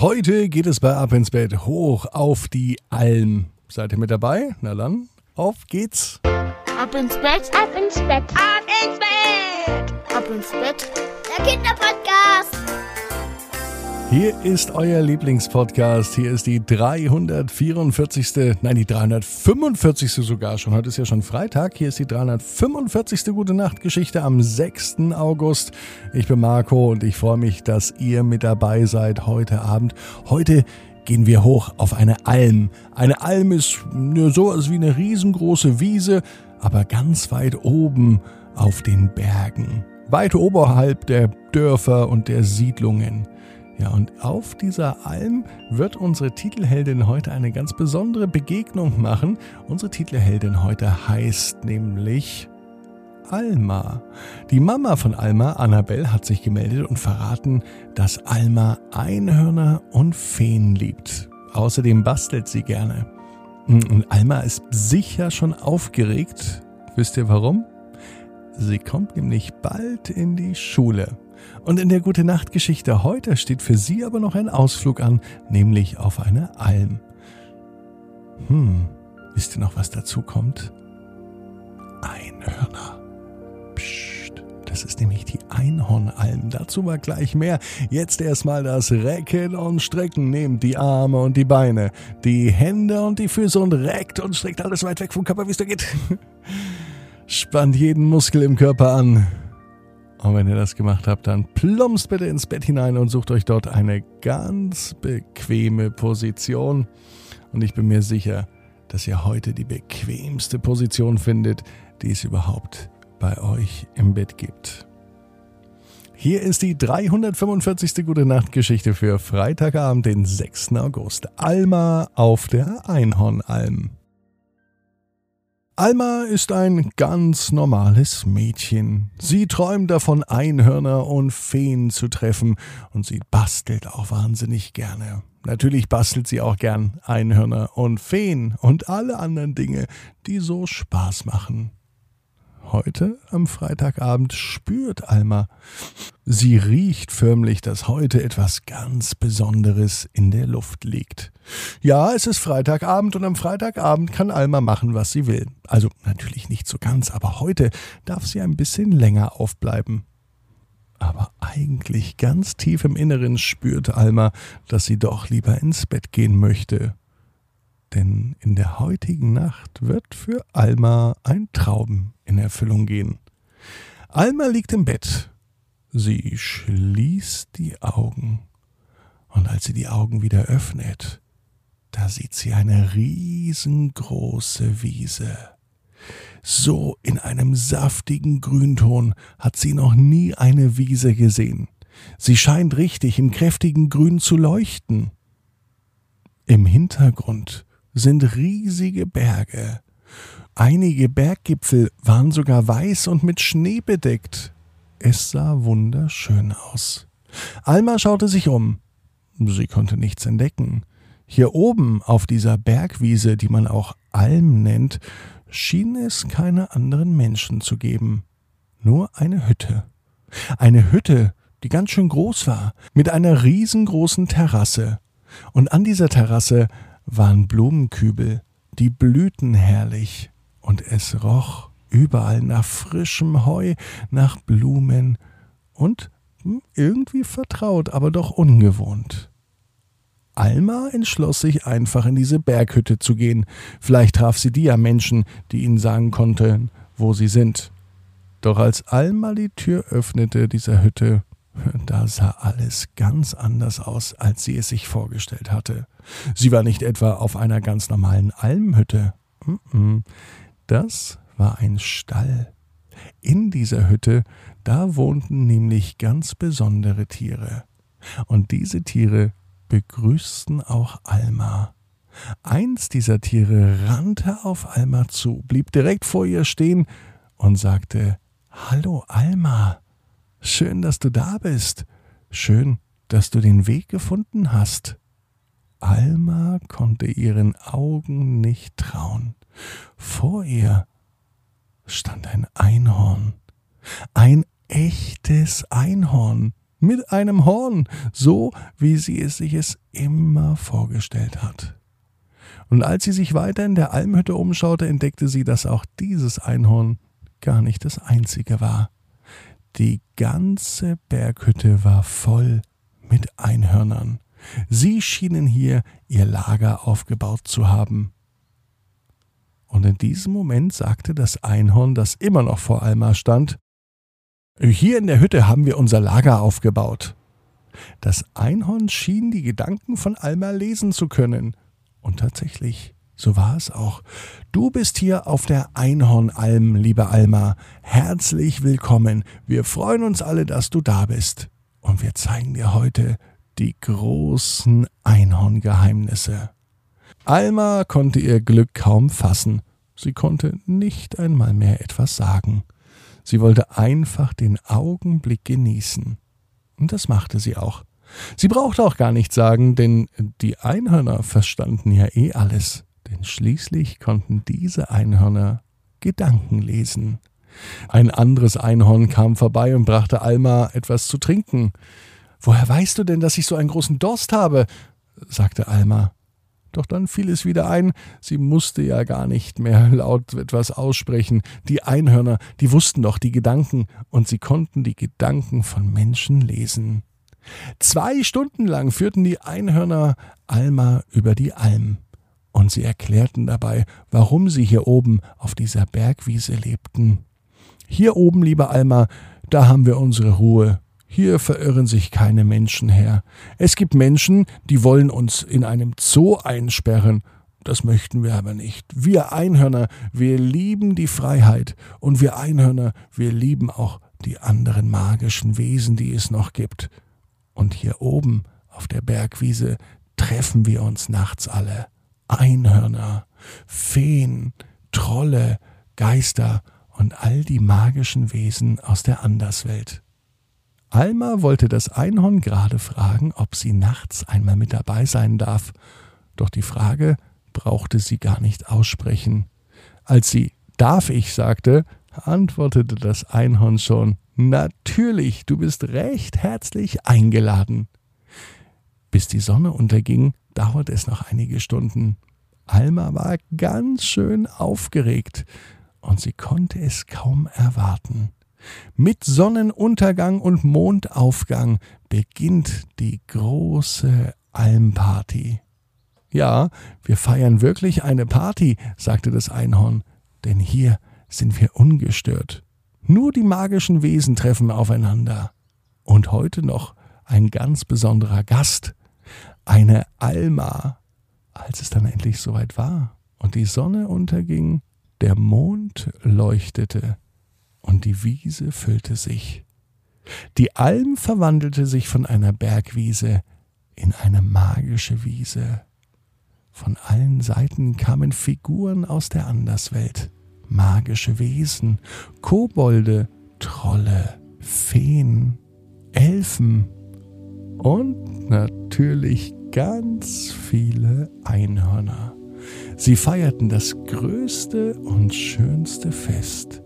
Heute geht es bei Ab ins Bett hoch auf die Alm. Seid ihr mit dabei? Na dann, auf geht's. Ab ins Bett, Ab ins Bett, ab ins Bett, ab ins Bett. der Kinderpodcast. Hier ist euer Lieblingspodcast. Hier ist die 344. Nein, die 345. sogar schon. Heute ist ja schon Freitag. Hier ist die 345. Gute Nacht Geschichte am 6. August. Ich bin Marco und ich freue mich, dass ihr mit dabei seid heute Abend. Heute gehen wir hoch auf eine Alm. Eine Alm ist nur sowas wie eine riesengroße Wiese, aber ganz weit oben auf den Bergen. Weit oberhalb der Dörfer und der Siedlungen. Ja, und auf dieser Alm wird unsere Titelheldin heute eine ganz besondere Begegnung machen. Unsere Titelheldin heute heißt nämlich Alma. Die Mama von Alma, Annabelle, hat sich gemeldet und verraten, dass Alma Einhörner und Feen liebt. Außerdem bastelt sie gerne. Und Alma ist sicher schon aufgeregt. Wisst ihr warum? Sie kommt nämlich bald in die Schule. Und in der Gute Nacht Geschichte heute steht für sie aber noch ein Ausflug an, nämlich auf eine Alm. Hm, wisst ihr noch, was dazu kommt? Einhörner. Psst, das ist nämlich die Einhornalm. Dazu mal gleich mehr. Jetzt erstmal das Recken und Strecken. Nehmt die Arme und die Beine, die Hände und die Füße und reckt und streckt alles weit weg vom Körper, wie es da geht. Spannt jeden Muskel im Körper an. Und wenn ihr das gemacht habt, dann plumpst bitte ins Bett hinein und sucht euch dort eine ganz bequeme Position. Und ich bin mir sicher, dass ihr heute die bequemste Position findet, die es überhaupt bei euch im Bett gibt. Hier ist die 345. Gute Nacht Geschichte für Freitagabend, den 6. August. Alma auf der Einhornalm. Alma ist ein ganz normales Mädchen. Sie träumt davon, Einhörner und Feen zu treffen und sie bastelt auch wahnsinnig gerne. Natürlich bastelt sie auch gern Einhörner und Feen und alle anderen Dinge, die so Spaß machen. Heute am Freitagabend spürt Alma. Sie riecht förmlich, dass heute etwas ganz Besonderes in der Luft liegt. Ja, es ist Freitagabend und am Freitagabend kann Alma machen, was sie will. Also natürlich nicht so ganz, aber heute darf sie ein bisschen länger aufbleiben. Aber eigentlich ganz tief im Inneren spürt Alma, dass sie doch lieber ins Bett gehen möchte. Denn in der heutigen Nacht wird für Alma ein Traum in Erfüllung gehen. Alma liegt im Bett. Sie schließt die Augen. Und als sie die Augen wieder öffnet, da sieht sie eine riesengroße Wiese. So in einem saftigen Grünton hat sie noch nie eine Wiese gesehen. Sie scheint richtig im kräftigen Grün zu leuchten. Im Hintergrund sind riesige Berge. Einige Berggipfel waren sogar weiß und mit Schnee bedeckt. Es sah wunderschön aus. Alma schaute sich um. Sie konnte nichts entdecken. Hier oben auf dieser Bergwiese, die man auch Alm nennt, schien es keine anderen Menschen zu geben. Nur eine Hütte. Eine Hütte, die ganz schön groß war, mit einer riesengroßen Terrasse. Und an dieser Terrasse waren Blumenkübel, die blühten herrlich, und es roch überall nach frischem Heu, nach Blumen und hm, irgendwie vertraut, aber doch ungewohnt. Alma entschloss sich einfach in diese Berghütte zu gehen. Vielleicht traf sie die ja Menschen, die ihnen sagen konnten, wo sie sind. Doch als Alma die Tür öffnete dieser Hütte, da sah alles ganz anders aus, als sie es sich vorgestellt hatte. Sie war nicht etwa auf einer ganz normalen Almhütte. Das war ein Stall. In dieser Hütte, da wohnten nämlich ganz besondere Tiere. Und diese Tiere begrüßten auch Alma. Eins dieser Tiere rannte auf Alma zu, blieb direkt vor ihr stehen und sagte Hallo Alma. Schön, dass du da bist. Schön, dass du den Weg gefunden hast. Alma konnte ihren Augen nicht trauen. Vor ihr stand ein Einhorn. Ein echtes Einhorn. mit einem Horn, so wie sie es sich es immer vorgestellt hat. Und als sie sich weiter in der Almhütte umschaute, entdeckte sie, dass auch dieses Einhorn gar nicht das einzige war. Die ganze Berghütte war voll mit Einhörnern. Sie schienen hier ihr Lager aufgebaut zu haben. Und in diesem Moment sagte das Einhorn, das immer noch vor Alma stand, hier in der Hütte haben wir unser Lager aufgebaut. Das Einhorn schien die Gedanken von Alma lesen zu können. Und tatsächlich, so war es auch. Du bist hier auf der Einhornalm, liebe Alma. Herzlich willkommen. Wir freuen uns alle, dass du da bist. Und wir zeigen dir heute die großen Einhorngeheimnisse. Alma konnte ihr Glück kaum fassen. Sie konnte nicht einmal mehr etwas sagen. Sie wollte einfach den Augenblick genießen. Und das machte sie auch. Sie brauchte auch gar nichts sagen, denn die Einhörner verstanden ja eh alles. Denn schließlich konnten diese Einhörner Gedanken lesen. Ein anderes Einhorn kam vorbei und brachte Alma etwas zu trinken. Woher weißt du denn, dass ich so einen großen Durst habe? sagte Alma. Doch dann fiel es wieder ein, sie musste ja gar nicht mehr laut etwas aussprechen. Die Einhörner, die wussten doch die Gedanken, und sie konnten die Gedanken von Menschen lesen. Zwei Stunden lang führten die Einhörner Alma über die Alm, und sie erklärten dabei, warum sie hier oben auf dieser Bergwiese lebten. Hier oben, liebe Alma, da haben wir unsere Ruhe, hier verirren sich keine Menschen her. Es gibt Menschen, die wollen uns in einem Zoo einsperren. Das möchten wir aber nicht. Wir Einhörner, wir lieben die Freiheit. Und wir Einhörner, wir lieben auch die anderen magischen Wesen, die es noch gibt. Und hier oben auf der Bergwiese treffen wir uns nachts alle. Einhörner, Feen, Trolle, Geister und all die magischen Wesen aus der Anderswelt. Alma wollte das Einhorn gerade fragen, ob sie nachts einmal mit dabei sein darf, doch die Frage brauchte sie gar nicht aussprechen. Als sie Darf ich sagte, antwortete das Einhorn schon Natürlich, du bist recht herzlich eingeladen. Bis die Sonne unterging, dauerte es noch einige Stunden. Alma war ganz schön aufgeregt, und sie konnte es kaum erwarten. Mit Sonnenuntergang und Mondaufgang beginnt die große Almparty. Ja, wir feiern wirklich eine Party, sagte das Einhorn, denn hier sind wir ungestört. Nur die magischen Wesen treffen aufeinander. Und heute noch ein ganz besonderer Gast, eine Alma. Als es dann endlich soweit war und die Sonne unterging, der Mond leuchtete, und die Wiese füllte sich. Die Alm verwandelte sich von einer Bergwiese in eine magische Wiese. Von allen Seiten kamen Figuren aus der Anderswelt, magische Wesen, Kobolde, Trolle, Feen, Elfen und natürlich ganz viele Einhörner. Sie feierten das größte und schönste Fest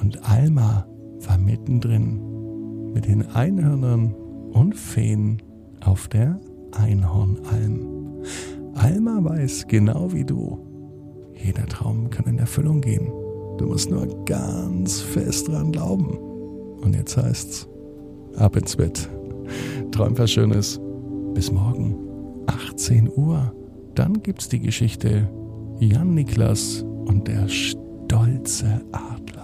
und Alma war mittendrin mit den Einhörnern und Feen auf der Einhornalm. Alma weiß genau wie du, jeder Traum kann in Erfüllung gehen. Du musst nur ganz fest dran glauben. Und jetzt heißt's, ab ins Bett. Träum was Schönes. Bis morgen, 18 Uhr. Dann gibt's die Geschichte Jan Niklas und der stolze Adler.